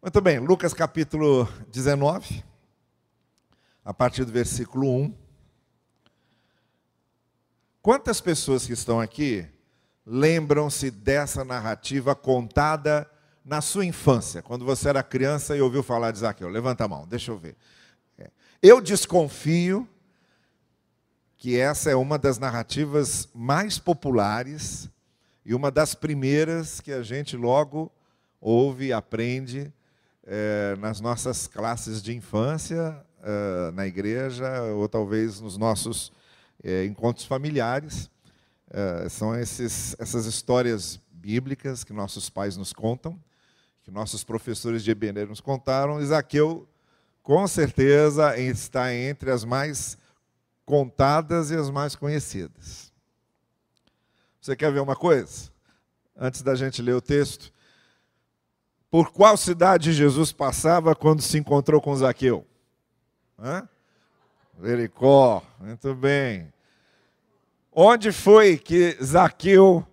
Muito bem, Lucas capítulo 19, a partir do versículo 1. Quantas pessoas que estão aqui lembram-se dessa narrativa contada na sua infância, quando você era criança e ouviu falar de Zaqueu? Levanta a mão, deixa eu ver. É. Eu desconfio que essa é uma das narrativas mais populares e uma das primeiras que a gente logo ouve e aprende é, nas nossas classes de infância, é, na igreja, ou talvez nos nossos é, encontros familiares. são esses, essas histórias bíblicas que nossos pais nos contam, que nossos professores de Ebenezer nos contaram. Isaqueu, com certeza, está entre as mais contadas e as mais conhecidas. Você quer ver uma coisa? Antes da gente ler o texto, por qual cidade Jesus passava quando se encontrou com Zaqueu? Hã? Jericó, muito bem. Onde foi que Zaqueu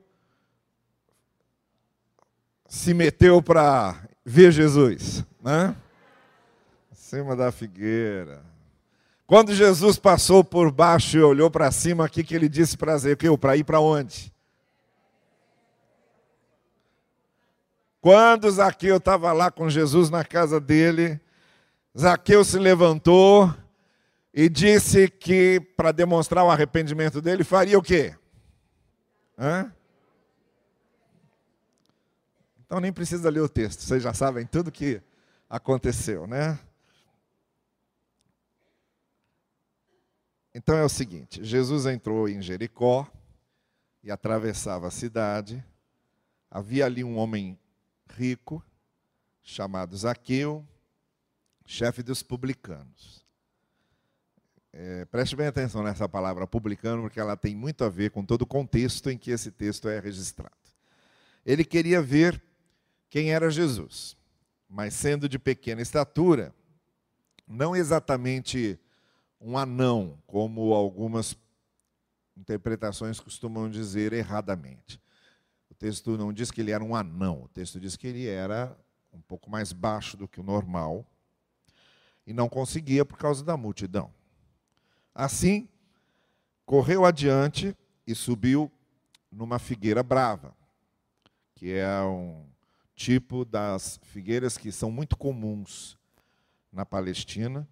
se meteu para ver Jesus? Em cima da figueira. Quando Jesus passou por baixo e olhou para cima, o que, que ele disse para Zaqueu? Para ir para onde? Quando Zaqueu estava lá com Jesus na casa dele, Zaqueu se levantou e disse que, para demonstrar o arrependimento dele, faria o quê? Hã? Então nem precisa ler o texto, vocês já sabem tudo que aconteceu, né? Então é o seguinte: Jesus entrou em Jericó e atravessava a cidade. Havia ali um homem rico, chamado Zaqueu, chefe dos publicanos. É, preste bem atenção nessa palavra publicano, porque ela tem muito a ver com todo o contexto em que esse texto é registrado. Ele queria ver quem era Jesus, mas sendo de pequena estatura, não exatamente um anão, como algumas interpretações costumam dizer erradamente. Texto não diz que ele era um anão, o texto diz que ele era um pouco mais baixo do que o normal e não conseguia por causa da multidão. Assim, correu adiante e subiu numa figueira brava, que é um tipo das figueiras que são muito comuns na Palestina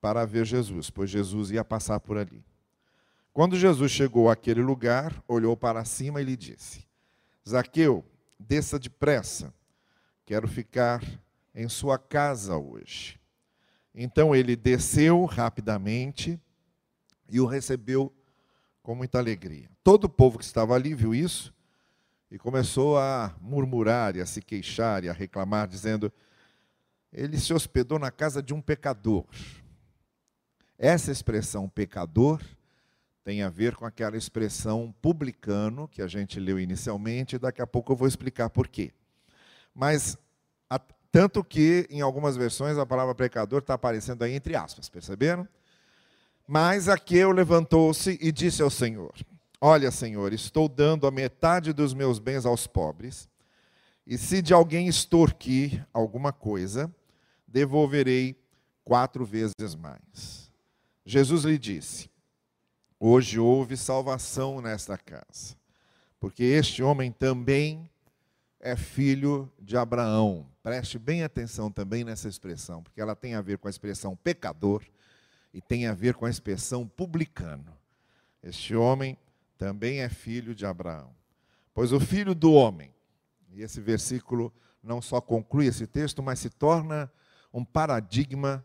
para ver Jesus, pois Jesus ia passar por ali. Quando Jesus chegou àquele lugar, olhou para cima e lhe disse: Zaqueu, desça depressa, quero ficar em sua casa hoje. Então ele desceu rapidamente e o recebeu com muita alegria. Todo o povo que estava ali viu isso e começou a murmurar e a se queixar e a reclamar, dizendo: ele se hospedou na casa de um pecador. Essa expressão pecador tem a ver com aquela expressão publicano que a gente leu inicialmente, e daqui a pouco eu vou explicar por quê. Mas, a, tanto que em algumas versões a palavra pecador está aparecendo aí entre aspas, perceberam? Mas Aqueu levantou-se e disse ao Senhor: Olha, Senhor, estou dando a metade dos meus bens aos pobres, e se de alguém extorquir alguma coisa, devolverei quatro vezes mais. Jesus lhe disse: Hoje houve salvação nesta casa, porque este homem também é filho de Abraão. Preste bem atenção também nessa expressão, porque ela tem a ver com a expressão pecador e tem a ver com a expressão publicano. Este homem também é filho de Abraão. Pois o filho do homem, e esse versículo não só conclui esse texto, mas se torna um paradigma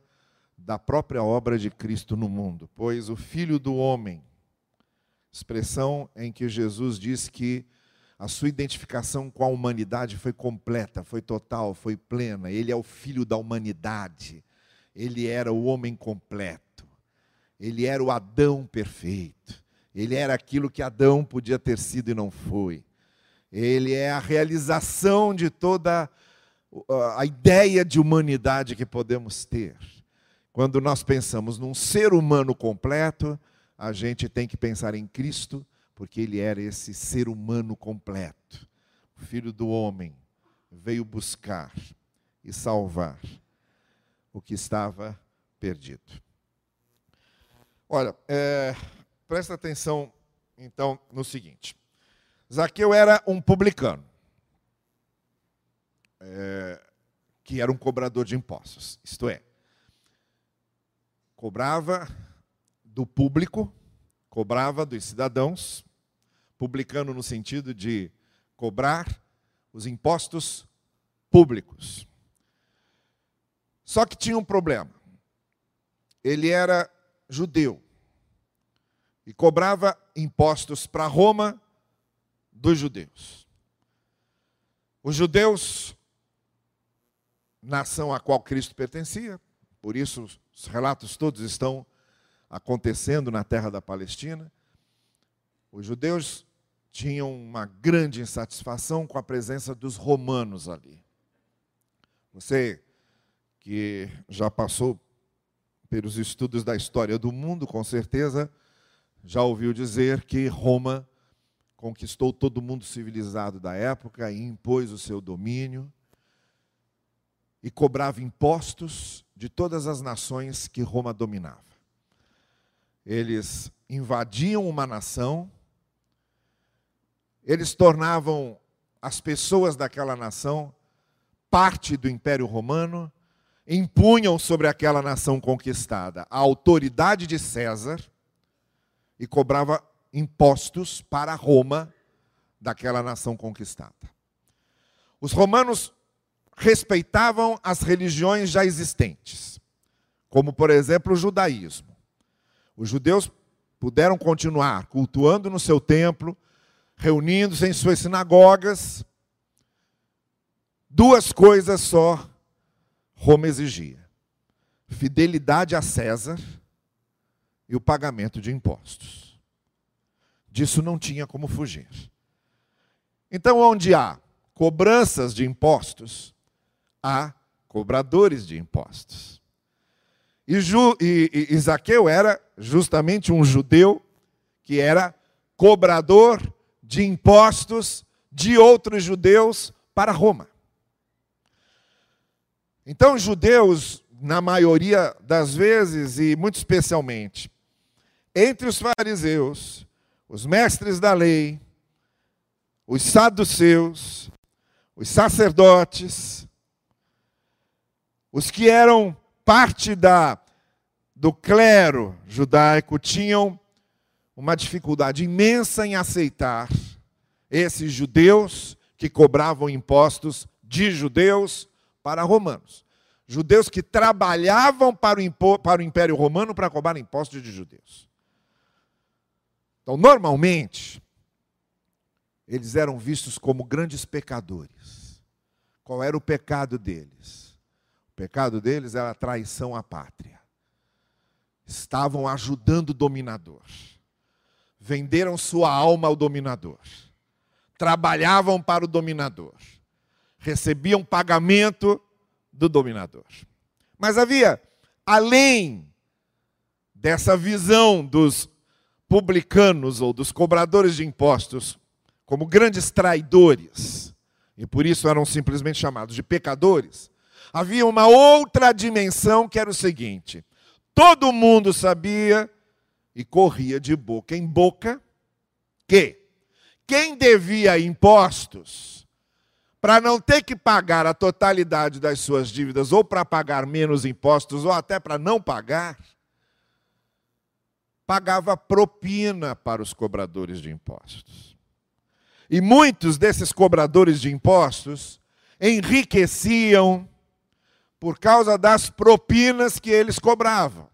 da própria obra de Cristo no mundo. Pois o filho do homem expressão em que Jesus diz que a sua identificação com a humanidade foi completa, foi total, foi plena. Ele é o filho da humanidade. Ele era o homem completo. Ele era o Adão perfeito. Ele era aquilo que Adão podia ter sido e não foi. Ele é a realização de toda a ideia de humanidade que podemos ter. Quando nós pensamos num ser humano completo, a gente tem que pensar em Cristo, porque ele era esse ser humano completo. O filho do homem veio buscar e salvar o que estava perdido. Olha, é, presta atenção então no seguinte: Zaqueu era um publicano, é, que era um cobrador de impostos, isto é, cobrava do público, cobrava dos cidadãos, publicano no sentido de cobrar os impostos públicos. Só que tinha um problema. Ele era judeu e cobrava impostos para Roma dos judeus. Os judeus, nação a qual Cristo pertencia, por isso os relatos todos estão acontecendo na terra da Palestina. Os judeus tinham uma grande insatisfação com a presença dos romanos ali. Você que já passou pelos estudos da história do mundo, com certeza já ouviu dizer que Roma conquistou todo mundo civilizado da época e impôs o seu domínio e cobrava impostos de todas as nações que Roma dominava. Eles invadiam uma nação, eles tornavam as pessoas daquela nação parte do Império Romano, impunham sobre aquela nação conquistada a autoridade de César e cobrava impostos para Roma daquela nação conquistada. Os romanos respeitavam as religiões já existentes, como por exemplo o judaísmo. Os judeus puderam continuar cultuando no seu templo, reunindo-se em suas sinagogas. Duas coisas só Roma exigia: fidelidade a César e o pagamento de impostos. Disso não tinha como fugir. Então, onde há cobranças de impostos, há cobradores de impostos. E, Ju, e, e Isaqueu era justamente um judeu que era cobrador de impostos de outros judeus para Roma. Então, judeus, na maioria das vezes, e muito especialmente, entre os fariseus, os mestres da lei, os saduceus, os sacerdotes, os que eram parte da, do clero judaico, tinham uma dificuldade imensa em aceitar esses judeus que cobravam impostos de judeus para romanos. Judeus que trabalhavam para o, para o Império Romano para cobrar impostos de judeus. Então, normalmente, eles eram vistos como grandes pecadores. Qual era o pecado deles? Pecado deles era a traição à pátria. Estavam ajudando o dominador. Venderam sua alma ao dominador. Trabalhavam para o dominador. Recebiam pagamento do dominador. Mas havia, além dessa visão dos publicanos ou dos cobradores de impostos como grandes traidores, e por isso eram simplesmente chamados de pecadores, havia uma outra dimensão que era o seguinte: todo mundo sabia e corria de boca em boca que quem devia impostos, para não ter que pagar a totalidade das suas dívidas, ou para pagar menos impostos, ou até para não pagar, pagava propina para os cobradores de impostos. E muitos desses cobradores de impostos enriqueciam por causa das propinas que eles cobravam.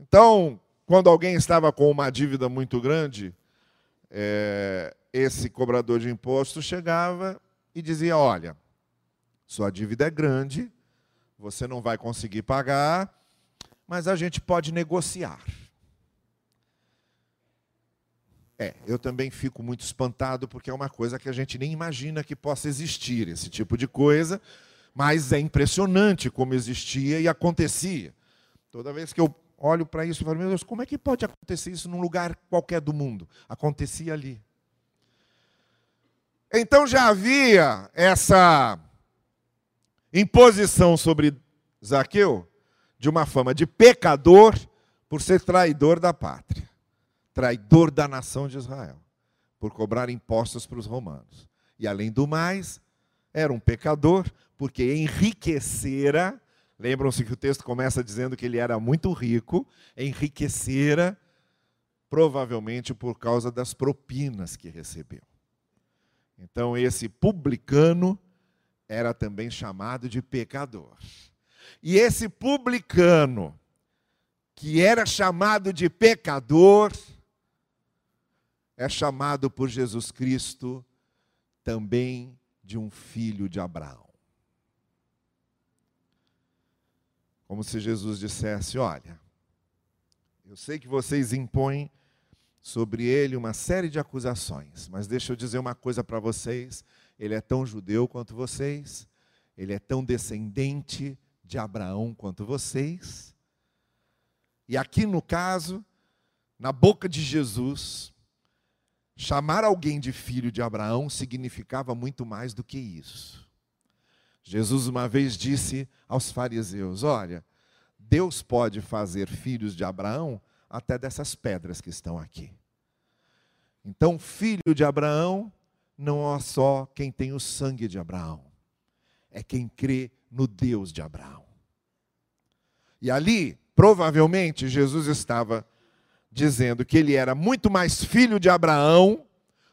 Então, quando alguém estava com uma dívida muito grande, é, esse cobrador de impostos chegava e dizia: Olha, sua dívida é grande, você não vai conseguir pagar, mas a gente pode negociar. É, eu também fico muito espantado porque é uma coisa que a gente nem imagina que possa existir, esse tipo de coisa, mas é impressionante como existia e acontecia. Toda vez que eu olho para isso, eu falo, meu Deus, como é que pode acontecer isso num lugar qualquer do mundo? Acontecia ali. Então já havia essa imposição sobre Zaqueu de uma fama de pecador por ser traidor da pátria, traidor da nação de Israel, por cobrar impostos para os romanos. E além do mais, era um pecador porque enriquecera. Lembram-se que o texto começa dizendo que ele era muito rico, enriquecera, provavelmente por causa das propinas que recebeu. Então, esse publicano era também chamado de pecador. E esse publicano, que era chamado de pecador, é chamado por Jesus Cristo também de um filho de Abraão. Como se Jesus dissesse: Olha, eu sei que vocês impõem sobre ele uma série de acusações, mas deixa eu dizer uma coisa para vocês: ele é tão judeu quanto vocês, ele é tão descendente de Abraão quanto vocês. E aqui no caso, na boca de Jesus, chamar alguém de filho de Abraão significava muito mais do que isso. Jesus uma vez disse aos fariseus: Olha, Deus pode fazer filhos de Abraão até dessas pedras que estão aqui. Então, filho de Abraão não é só quem tem o sangue de Abraão, é quem crê no Deus de Abraão. E ali, provavelmente, Jesus estava dizendo que ele era muito mais filho de Abraão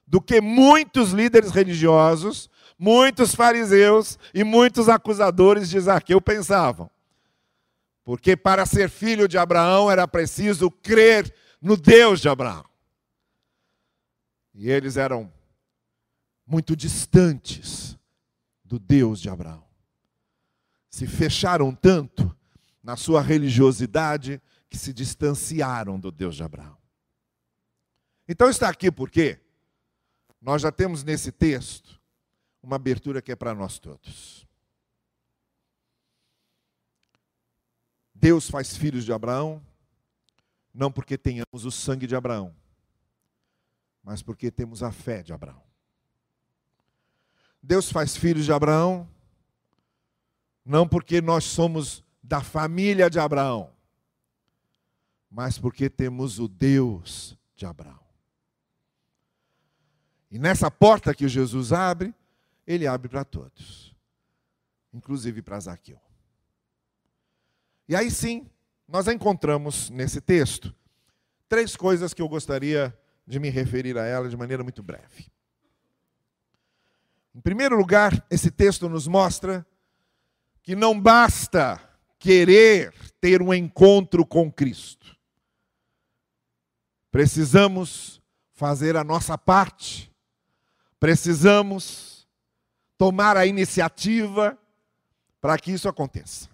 do que muitos líderes religiosos, muitos fariseus e muitos acusadores de Zaqueu pensavam. Porque para ser filho de Abraão era preciso crer no Deus de Abraão. E eles eram muito distantes do Deus de Abraão. Se fecharam tanto na sua religiosidade que se distanciaram do Deus de Abraão. Então está aqui porque nós já temos nesse texto uma abertura que é para nós todos. Deus faz filhos de Abraão, não porque tenhamos o sangue de Abraão, mas porque temos a fé de Abraão. Deus faz filhos de Abraão, não porque nós somos da família de Abraão, mas porque temos o Deus de Abraão. E nessa porta que Jesus abre, ele abre para todos, inclusive para Zaqueu. E aí sim, nós encontramos nesse texto três coisas que eu gostaria de me referir a ela de maneira muito breve. Em primeiro lugar, esse texto nos mostra que não basta querer ter um encontro com Cristo. Precisamos fazer a nossa parte. Precisamos tomar a iniciativa para que isso aconteça.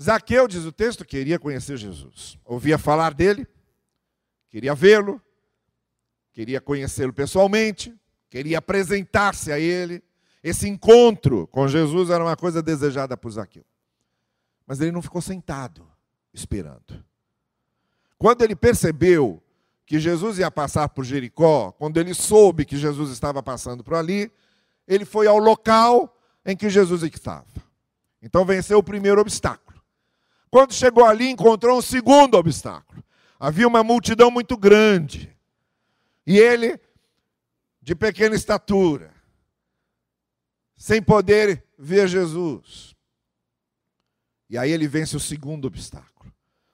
Zaqueu, diz o texto, queria conhecer Jesus. Ouvia falar dele, queria vê-lo, queria conhecê-lo pessoalmente, queria apresentar-se a ele. Esse encontro com Jesus era uma coisa desejada por Zaqueu. Mas ele não ficou sentado, esperando. Quando ele percebeu que Jesus ia passar por Jericó, quando ele soube que Jesus estava passando por ali, ele foi ao local em que Jesus estava. Então venceu o primeiro obstáculo. Quando chegou ali, encontrou um segundo obstáculo. Havia uma multidão muito grande. E ele, de pequena estatura, sem poder ver Jesus. E aí ele vence o segundo obstáculo,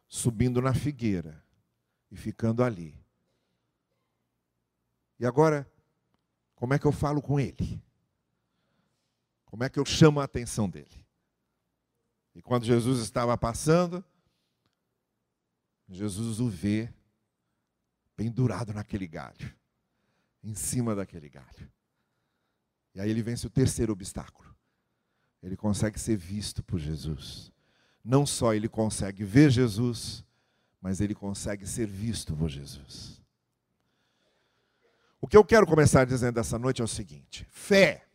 subindo na figueira e ficando ali. E agora, como é que eu falo com ele? Como é que eu chamo a atenção dele? E quando Jesus estava passando, Jesus o vê pendurado naquele galho, em cima daquele galho. E aí ele vence o terceiro obstáculo. Ele consegue ser visto por Jesus. Não só ele consegue ver Jesus, mas ele consegue ser visto por Jesus. O que eu quero começar dizendo essa noite é o seguinte: fé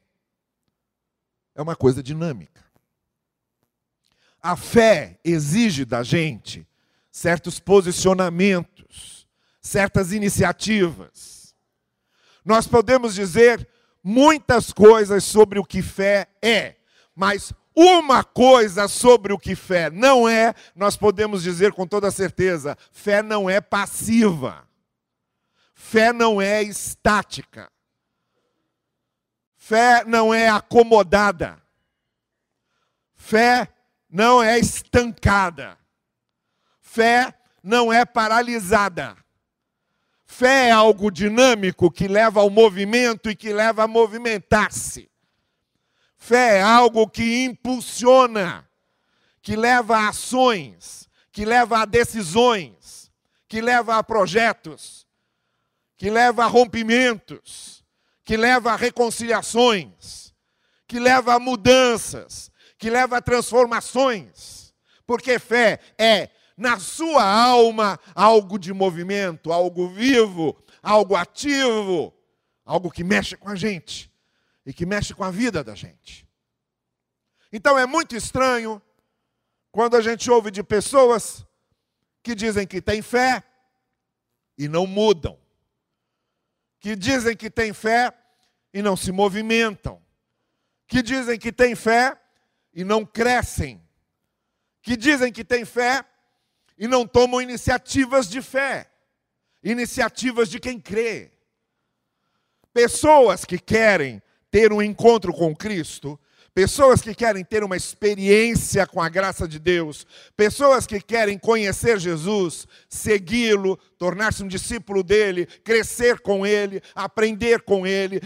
é uma coisa dinâmica. A fé exige da gente certos posicionamentos, certas iniciativas. Nós podemos dizer muitas coisas sobre o que fé é, Mas uma coisa sobre o que fé não é, nós podemos dizer com toda certeza: fé não é passiva. Fé não é estática. Fé não é acomodada. Fé não é estancada. Fé não é paralisada. Fé é algo dinâmico que leva ao movimento e que leva a movimentar-se. Fé é algo que impulsiona, que leva a ações, que leva a decisões, que leva a projetos, que leva a rompimentos, que leva a reconciliações, que leva a mudanças, que leva a transformações. Porque fé é na sua alma algo de movimento, algo vivo, algo ativo, algo que mexe com a gente e que mexe com a vida da gente. Então é muito estranho quando a gente ouve de pessoas que dizem que têm fé e não mudam, que dizem que têm fé e não se movimentam, que dizem que têm fé e não crescem, que dizem que têm fé e não tomam iniciativas de fé, iniciativas de quem crê. Pessoas que querem ter um encontro com Cristo, pessoas que querem ter uma experiência com a graça de Deus, pessoas que querem conhecer Jesus, segui-lo, tornar-se um discípulo dele, crescer com ele, aprender com ele,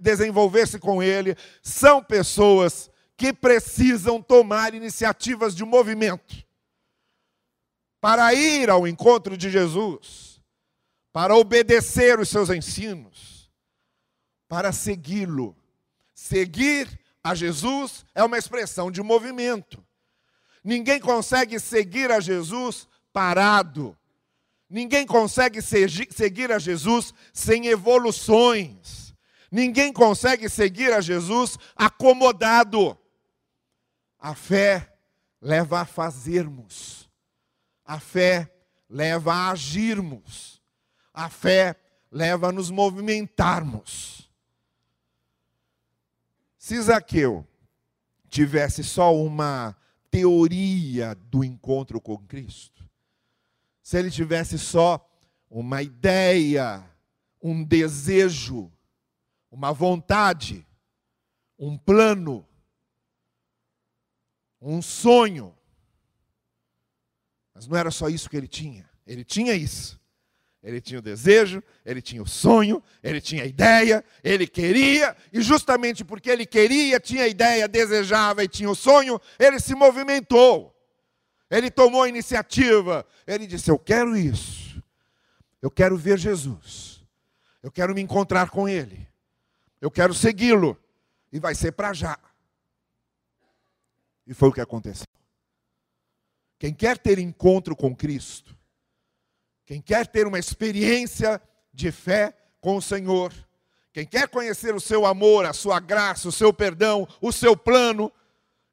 desenvolver-se com ele, são pessoas que precisam tomar iniciativas de movimento para ir ao encontro de Jesus, para obedecer os seus ensinos, para segui-lo. Seguir a Jesus é uma expressão de movimento. Ninguém consegue seguir a Jesus parado. Ninguém consegue seguir a Jesus sem evoluções. Ninguém consegue seguir a Jesus acomodado. A fé leva a fazermos. A fé leva a agirmos. A fé leva a nos movimentarmos. Se Zaqueu tivesse só uma teoria do encontro com Cristo, se ele tivesse só uma ideia, um desejo, uma vontade, um plano, um sonho, mas não era só isso que ele tinha. Ele tinha isso. Ele tinha o desejo, ele tinha o sonho, ele tinha a ideia, ele queria, e justamente porque ele queria, tinha a ideia, desejava e tinha o sonho, ele se movimentou. Ele tomou a iniciativa. Ele disse: Eu quero isso. Eu quero ver Jesus. Eu quero me encontrar com Ele. Eu quero segui-lo. E vai ser para já. E foi o que aconteceu. Quem quer ter encontro com Cristo, quem quer ter uma experiência de fé com o Senhor, quem quer conhecer o seu amor, a sua graça, o seu perdão, o seu plano,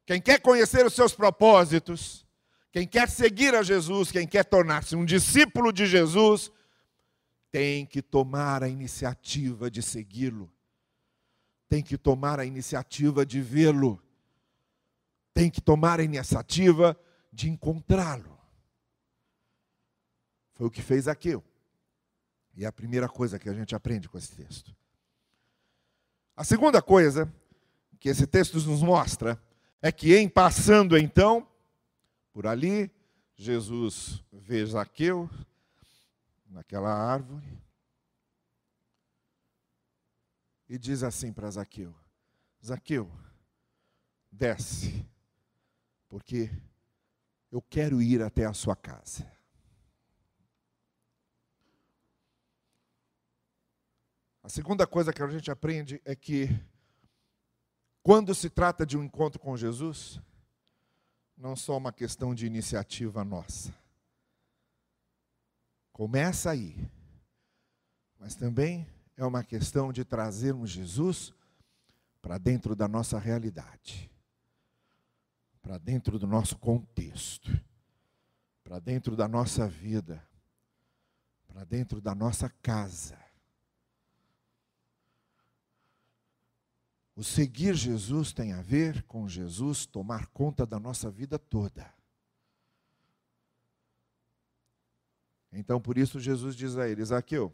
quem quer conhecer os seus propósitos, quem quer seguir a Jesus, quem quer tornar-se um discípulo de Jesus, tem que tomar a iniciativa de segui-lo, tem que tomar a iniciativa de vê-lo, tem que tomar a iniciativa de encontrá-lo. Foi o que fez Aqueu. E é a primeira coisa que a gente aprende com esse texto. A segunda coisa que esse texto nos mostra é que, em passando então por ali, Jesus vê Zaqueu naquela árvore e diz assim para Zaqueu: Zaqueu, desce, porque eu quero ir até a sua casa. A segunda coisa que a gente aprende é que, quando se trata de um encontro com Jesus, não só uma questão de iniciativa nossa. Começa aí, mas também é uma questão de trazermos Jesus para dentro da nossa realidade para dentro do nosso contexto, para dentro da nossa vida, para dentro da nossa casa. O seguir Jesus tem a ver com Jesus tomar conta da nossa vida toda. Então, por isso, Jesus diz a ele: Zaqueu,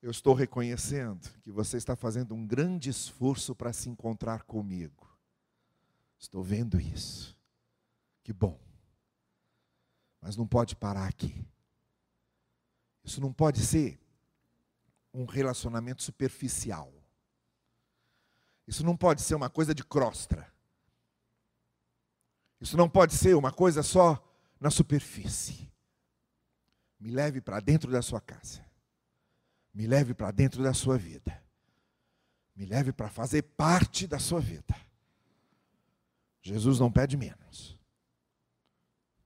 eu estou reconhecendo que você está fazendo um grande esforço para se encontrar comigo. Estou vendo isso. Que bom. Mas não pode parar aqui. Isso não pode ser um relacionamento superficial. Isso não pode ser uma coisa de crostra. Isso não pode ser uma coisa só na superfície. Me leve para dentro da sua casa. Me leve para dentro da sua vida. Me leve para fazer parte da sua vida. Jesus não pede menos.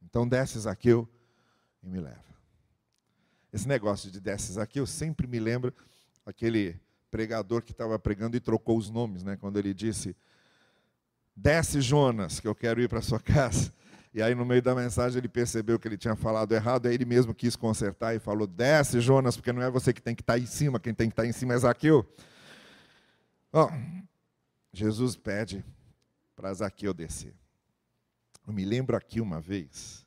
Então desce Zaqueu e me leva. Esse negócio de desce Zaqueu sempre me lembra aquele pregador que estava pregando e trocou os nomes, né? Quando ele disse: Desce Jonas, que eu quero ir para sua casa. E aí, no meio da mensagem, ele percebeu que ele tinha falado errado, aí ele mesmo quis consertar e falou: Desce, Jonas, porque não é você que tem que estar tá em cima, quem tem que estar tá em cima é Zaqueu. Oh, Jesus pede para Zaqueu descer. Eu me lembro aqui uma vez,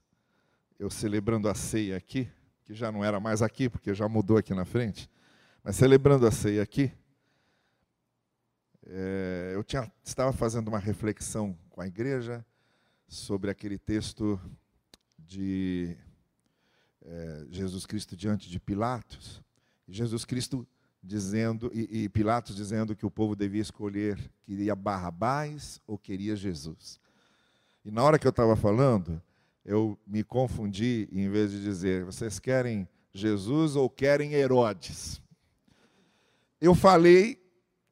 eu celebrando a ceia aqui, que já não era mais aqui, porque já mudou aqui na frente, mas celebrando a ceia aqui, é, eu tinha, estava fazendo uma reflexão com a igreja sobre aquele texto de é, Jesus Cristo diante de Pilatos. Jesus Cristo dizendo, e, e, Pilatos dizendo que o povo devia escolher, queria Barrabás ou queria Jesus. E na hora que eu estava falando, eu me confundi, em vez de dizer, vocês querem Jesus ou querem Herodes? Eu falei,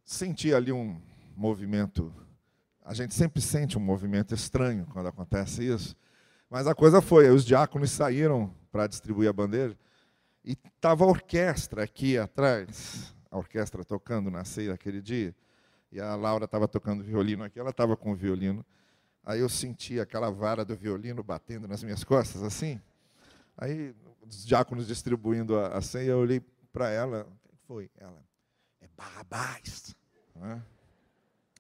senti ali um movimento a gente sempre sente um movimento estranho quando acontece isso. Mas a coisa foi, os diáconos saíram para distribuir a bandeja e estava a orquestra aqui atrás, a orquestra tocando na ceia daquele dia, e a Laura estava tocando violino aqui, ela estava com o violino. Aí eu senti aquela vara do violino batendo nas minhas costas, assim. Aí os diáconos distribuindo a, a ceia, eu olhei para ela, o que foi? Ela, Barrabás. Né?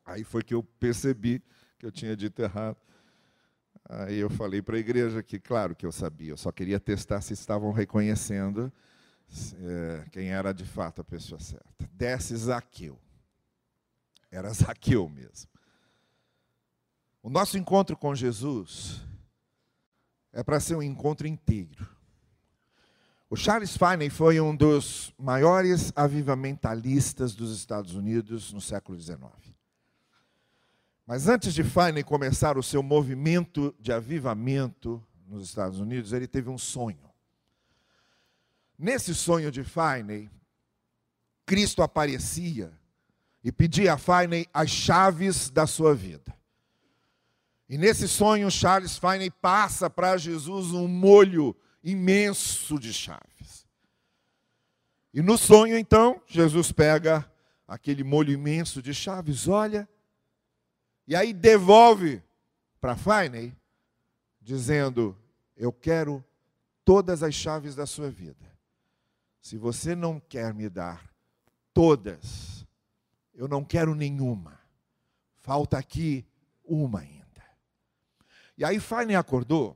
Aí foi que eu percebi que eu tinha dito errado. Aí eu falei para a igreja que, claro que eu sabia, eu só queria testar se estavam reconhecendo é, quem era de fato a pessoa certa. Desce Zaqueu. Era Zaqueu mesmo. O nosso encontro com Jesus é para ser um encontro inteiro. O Charles Finney foi um dos maiores avivamentalistas dos Estados Unidos no século XIX. Mas antes de Finney começar o seu movimento de avivamento nos Estados Unidos, ele teve um sonho. Nesse sonho de Finney, Cristo aparecia e pedia a Finney as chaves da sua vida. E nesse sonho, Charles Finney passa para Jesus um molho imenso de chaves. E no sonho, então, Jesus pega aquele molho imenso de chaves, olha e aí devolve para Finney, dizendo: Eu quero todas as chaves da sua vida. Se você não quer me dar todas, eu não quero nenhuma. Falta aqui uma ainda. E aí Finney acordou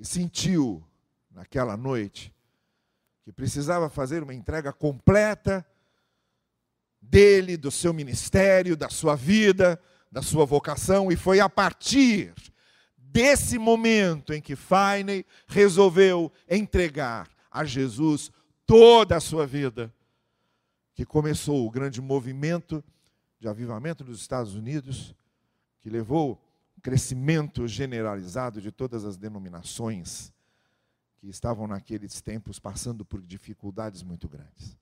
e sentiu naquela noite que precisava fazer uma entrega completa dele, do seu ministério, da sua vida, da sua vocação, e foi a partir desse momento em que Finney resolveu entregar a Jesus toda a sua vida, que começou o grande movimento de avivamento nos Estados Unidos, que levou crescimento generalizado de todas as denominações que estavam naqueles tempos passando por dificuldades muito grandes.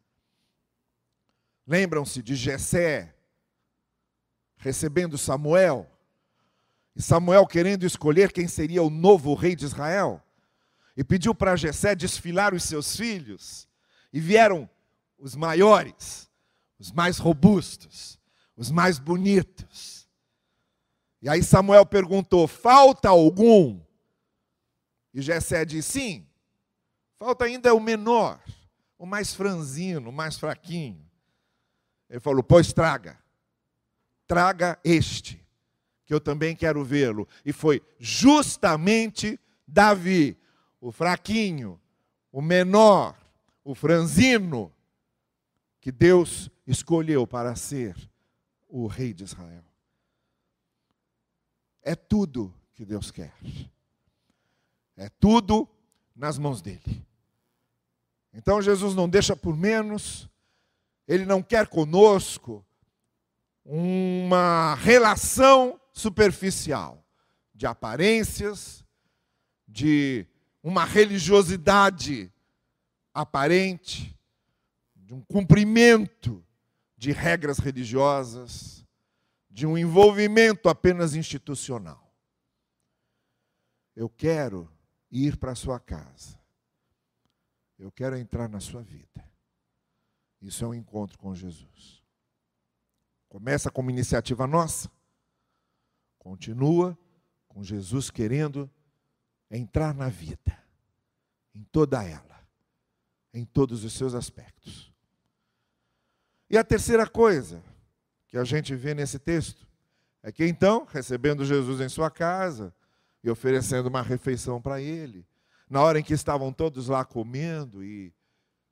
Lembram-se de Jessé recebendo Samuel? E Samuel querendo escolher quem seria o novo rei de Israel? E pediu para Jessé desfilar os seus filhos. E vieram os maiores, os mais robustos, os mais bonitos. E aí Samuel perguntou: "Falta algum?" E Jessé disse: "Sim. Falta ainda o menor, o mais franzino, o mais fraquinho." Ele falou: Pois traga, traga este, que eu também quero vê-lo. E foi justamente Davi, o fraquinho, o menor, o franzino, que Deus escolheu para ser o rei de Israel. É tudo que Deus quer. É tudo nas mãos dele. Então Jesus não deixa por menos, ele não quer conosco uma relação superficial de aparências, de uma religiosidade aparente, de um cumprimento de regras religiosas, de um envolvimento apenas institucional. Eu quero ir para a sua casa. Eu quero entrar na sua vida. Isso é um encontro com Jesus. Começa como iniciativa nossa, continua com Jesus querendo entrar na vida, em toda ela, em todos os seus aspectos. E a terceira coisa que a gente vê nesse texto é que então, recebendo Jesus em sua casa e oferecendo uma refeição para ele, na hora em que estavam todos lá comendo e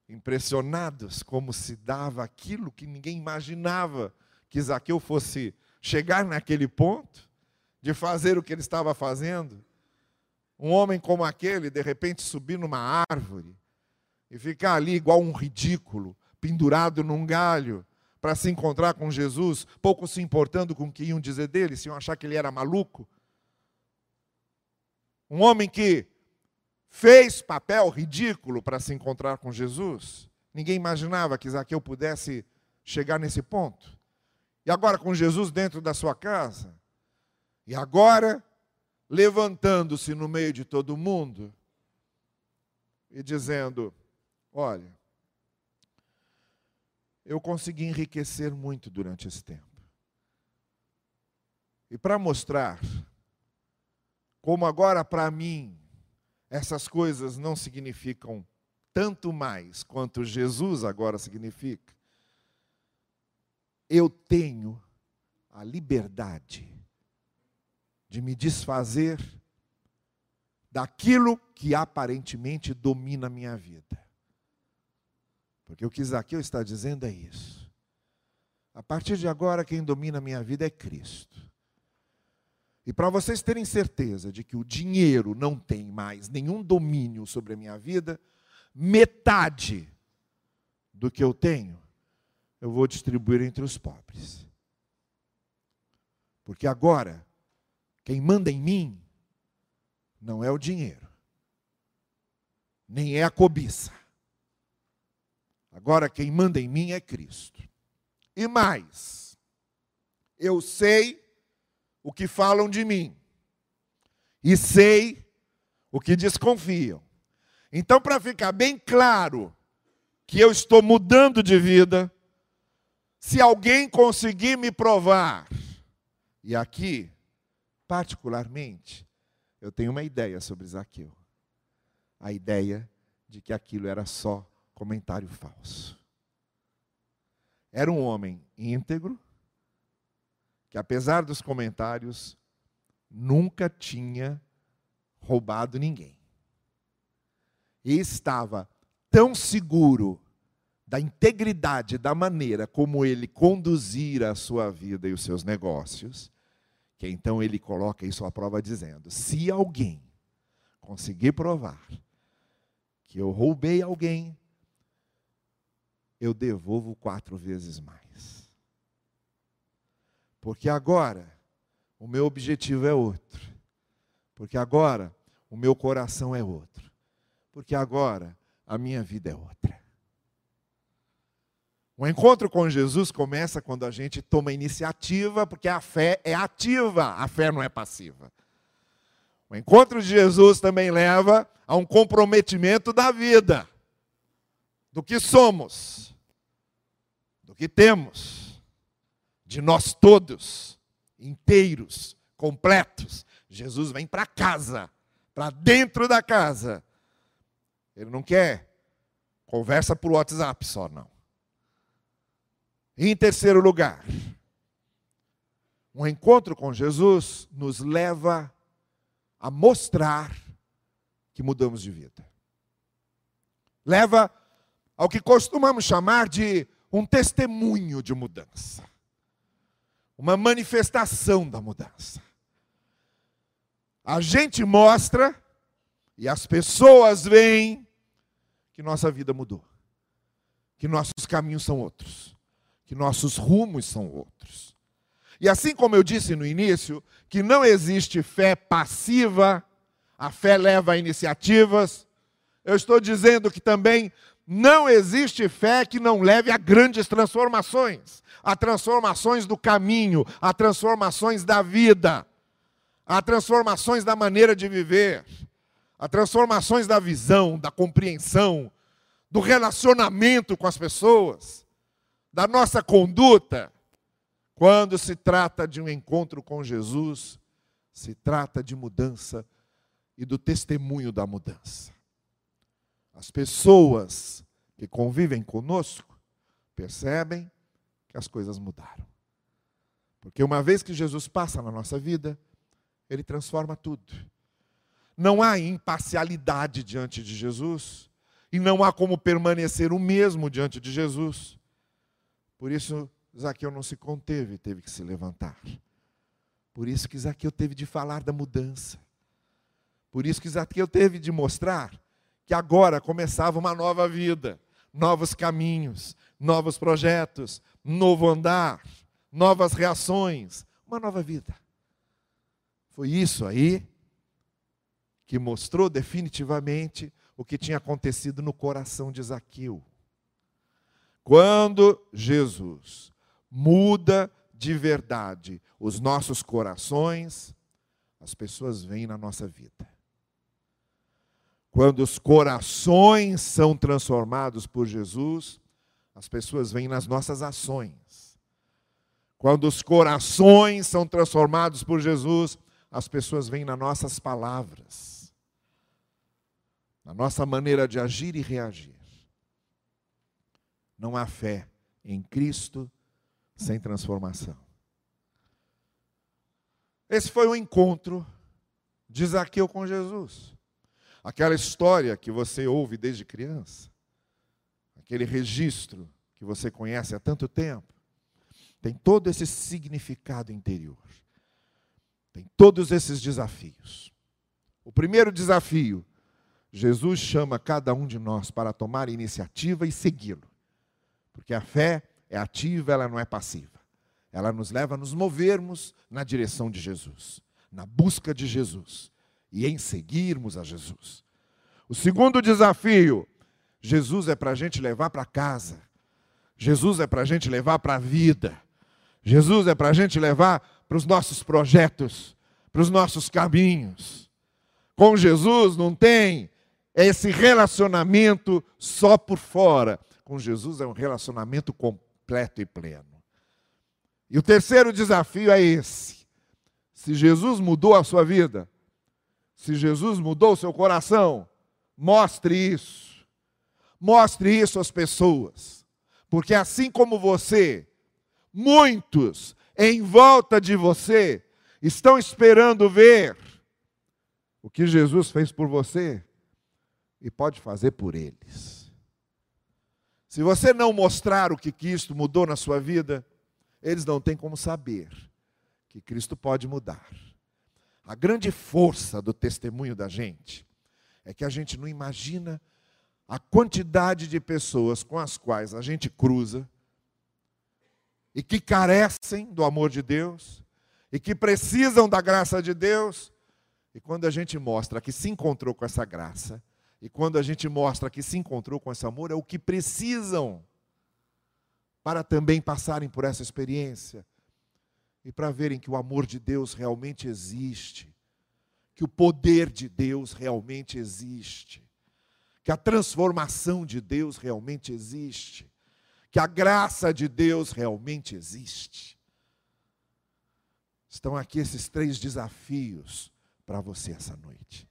impressionados como se dava aquilo que ninguém imaginava que Zaqueu fosse chegar naquele ponto de fazer o que ele estava fazendo. Um homem como aquele, de repente, subir numa árvore e ficar ali igual um ridículo, pendurado num galho, para se encontrar com Jesus, pouco se importando com o que iam dizer dele, se iam achar que ele era maluco. Um homem que fez papel ridículo para se encontrar com Jesus. Ninguém imaginava que Zaqueu pudesse chegar nesse ponto. E agora com Jesus dentro da sua casa. E agora levantando-se no meio de todo mundo e dizendo: Olha, eu consegui enriquecer muito durante esse tempo. E para mostrar como agora para mim essas coisas não significam tanto mais quanto Jesus agora significa, eu tenho a liberdade de me desfazer daquilo que aparentemente domina a minha vida. Porque o que Zaqueu está dizendo é isso. A partir de agora, quem domina a minha vida é Cristo. E para vocês terem certeza de que o dinheiro não tem mais nenhum domínio sobre a minha vida, metade do que eu tenho, eu vou distribuir entre os pobres. Porque agora, quem manda em mim não é o dinheiro, nem é a cobiça. Agora, quem manda em mim é Cristo. E mais, eu sei o que falam de mim, e sei o que desconfiam. Então, para ficar bem claro que eu estou mudando de vida, se alguém conseguir me provar, e aqui, particularmente, eu tenho uma ideia sobre Zaqueu. A ideia de que aquilo era só comentário falso. Era um homem íntegro, que apesar dos comentários, nunca tinha roubado ninguém. E estava tão seguro da integridade da maneira como ele conduzira a sua vida e os seus negócios, que então ele coloca isso à prova dizendo: se alguém conseguir provar que eu roubei alguém, eu devolvo quatro vezes mais. Porque agora o meu objetivo é outro. Porque agora o meu coração é outro. Porque agora a minha vida é outra. O encontro com Jesus começa quando a gente toma iniciativa, porque a fé é ativa, a fé não é passiva. O encontro de Jesus também leva a um comprometimento da vida, do que somos, do que temos de nós todos, inteiros, completos. Jesus vem para casa, para dentro da casa. Ele não quer conversa por WhatsApp só, não. Em terceiro lugar, um encontro com Jesus nos leva a mostrar que mudamos de vida. Leva ao que costumamos chamar de um testemunho de mudança, uma manifestação da mudança. A gente mostra e as pessoas veem que nossa vida mudou, que nossos caminhos são outros, que nossos rumos são outros. E assim como eu disse no início, que não existe fé passiva, a fé leva a iniciativas, eu estou dizendo que também não existe fé que não leve a grandes transformações, a transformações do caminho, a transformações da vida, a transformações da maneira de viver a transformações da visão, da compreensão, do relacionamento com as pessoas, da nossa conduta. Quando se trata de um encontro com Jesus, se trata de mudança e do testemunho da mudança. As pessoas que convivem conosco percebem que as coisas mudaram. Porque uma vez que Jesus passa na nossa vida, ele transforma tudo. Não há imparcialidade diante de Jesus e não há como permanecer o mesmo diante de Jesus. Por isso, Zaqueu não se conteve, teve que se levantar. Por isso que Zaqueu teve de falar da mudança. Por isso que Zaqueu teve de mostrar que agora começava uma nova vida, novos caminhos, novos projetos, novo andar, novas reações, uma nova vida. Foi isso aí que mostrou definitivamente o que tinha acontecido no coração de Zaqueu. Quando Jesus muda de verdade os nossos corações, as pessoas vêm na nossa vida. Quando os corações são transformados por Jesus, as pessoas vêm nas nossas ações. Quando os corações são transformados por Jesus, as pessoas vêm nas nossas palavras na nossa maneira de agir e reagir. Não há fé em Cristo sem transformação. Esse foi o encontro de Zaqueu com Jesus. Aquela história que você ouve desde criança, aquele registro que você conhece há tanto tempo, tem todo esse significado interior. Tem todos esses desafios. O primeiro desafio Jesus chama cada um de nós para tomar iniciativa e segui-lo. Porque a fé é ativa, ela não é passiva. Ela nos leva a nos movermos na direção de Jesus, na busca de Jesus e em seguirmos a Jesus. O segundo desafio, Jesus é para a gente levar para casa. Jesus é para a gente levar para a vida. Jesus é para a gente levar para os nossos projetos, para os nossos caminhos. Com Jesus não tem esse relacionamento só por fora. Com Jesus é um relacionamento completo e pleno. E o terceiro desafio é esse. Se Jesus mudou a sua vida, se Jesus mudou o seu coração, mostre isso. Mostre isso às pessoas. Porque assim como você, muitos em volta de você estão esperando ver o que Jesus fez por você e pode fazer por eles. Se você não mostrar o que Cristo mudou na sua vida, eles não têm como saber que Cristo pode mudar. A grande força do testemunho da gente é que a gente não imagina a quantidade de pessoas com as quais a gente cruza e que carecem do amor de Deus e que precisam da graça de Deus. E quando a gente mostra que se encontrou com essa graça, e quando a gente mostra que se encontrou com esse amor, é o que precisam para também passarem por essa experiência e para verem que o amor de Deus realmente existe, que o poder de Deus realmente existe, que a transformação de Deus realmente existe, que a graça de Deus realmente existe. Estão aqui esses três desafios para você essa noite.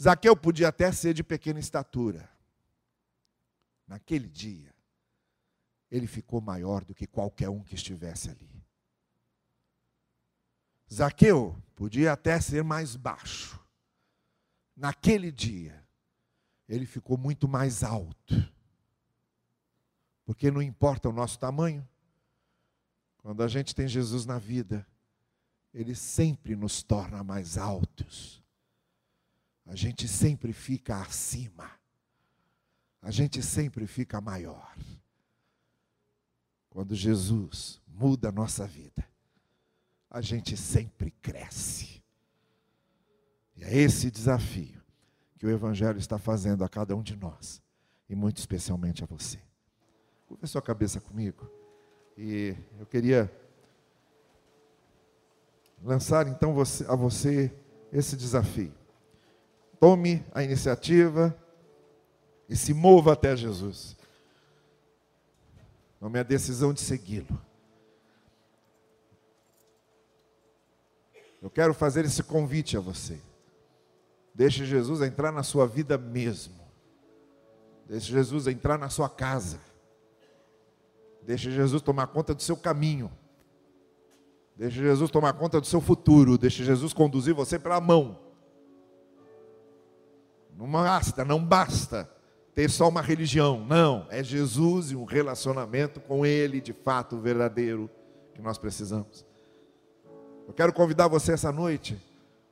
Zaqueu podia até ser de pequena estatura. Naquele dia, ele ficou maior do que qualquer um que estivesse ali. Zaqueu podia até ser mais baixo. Naquele dia, ele ficou muito mais alto. Porque não importa o nosso tamanho, quando a gente tem Jesus na vida, ele sempre nos torna mais altos. A gente sempre fica acima. A gente sempre fica maior. Quando Jesus muda a nossa vida, a gente sempre cresce. E é esse desafio que o Evangelho está fazendo a cada um de nós, e muito especialmente a você. Curva sua cabeça comigo. E eu queria lançar então você, a você esse desafio. Tome a iniciativa e se mova até Jesus. Tome a decisão de segui-lo. Eu quero fazer esse convite a você. Deixe Jesus entrar na sua vida mesmo. Deixe Jesus entrar na sua casa. Deixe Jesus tomar conta do seu caminho. Deixe Jesus tomar conta do seu futuro. Deixe Jesus conduzir você pela mão. Não basta, não basta ter só uma religião. Não, é Jesus e um relacionamento com Ele, de fato, verdadeiro, que nós precisamos. Eu quero convidar você essa noite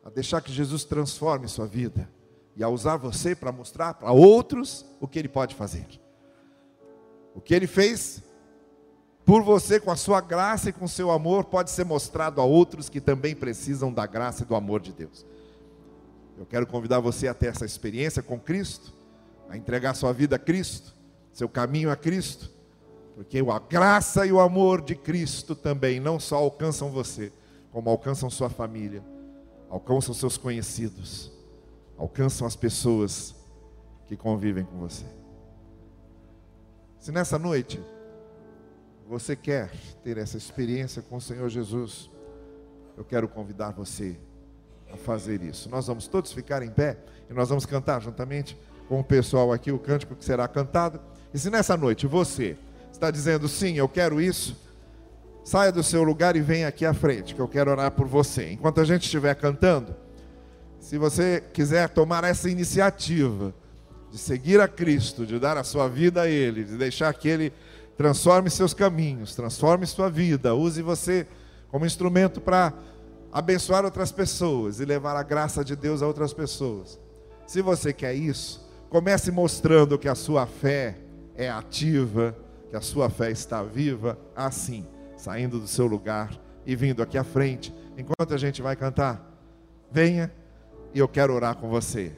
a deixar que Jesus transforme sua vida e a usar você para mostrar para outros o que Ele pode fazer. O que Ele fez por você, com a sua graça e com o seu amor, pode ser mostrado a outros que também precisam da graça e do amor de Deus. Eu quero convidar você a ter essa experiência com Cristo, a entregar sua vida a Cristo, seu caminho a Cristo, porque a graça e o amor de Cristo também não só alcançam você, como alcançam sua família, alcançam seus conhecidos, alcançam as pessoas que convivem com você. Se nessa noite você quer ter essa experiência com o Senhor Jesus, eu quero convidar você a fazer isso. Nós vamos todos ficar em pé e nós vamos cantar juntamente com o pessoal aqui o cântico que será cantado. E se nessa noite você está dizendo sim, eu quero isso, saia do seu lugar e venha aqui à frente, que eu quero orar por você. Enquanto a gente estiver cantando, se você quiser tomar essa iniciativa de seguir a Cristo, de dar a sua vida a Ele, de deixar que Ele transforme seus caminhos, transforme sua vida, use você como instrumento para abençoar outras pessoas e levar a graça de Deus a outras pessoas. Se você quer isso, comece mostrando que a sua fé é ativa, que a sua fé está viva, assim saindo do seu lugar e vindo aqui à frente, enquanto a gente vai cantar. Venha e eu quero orar com você.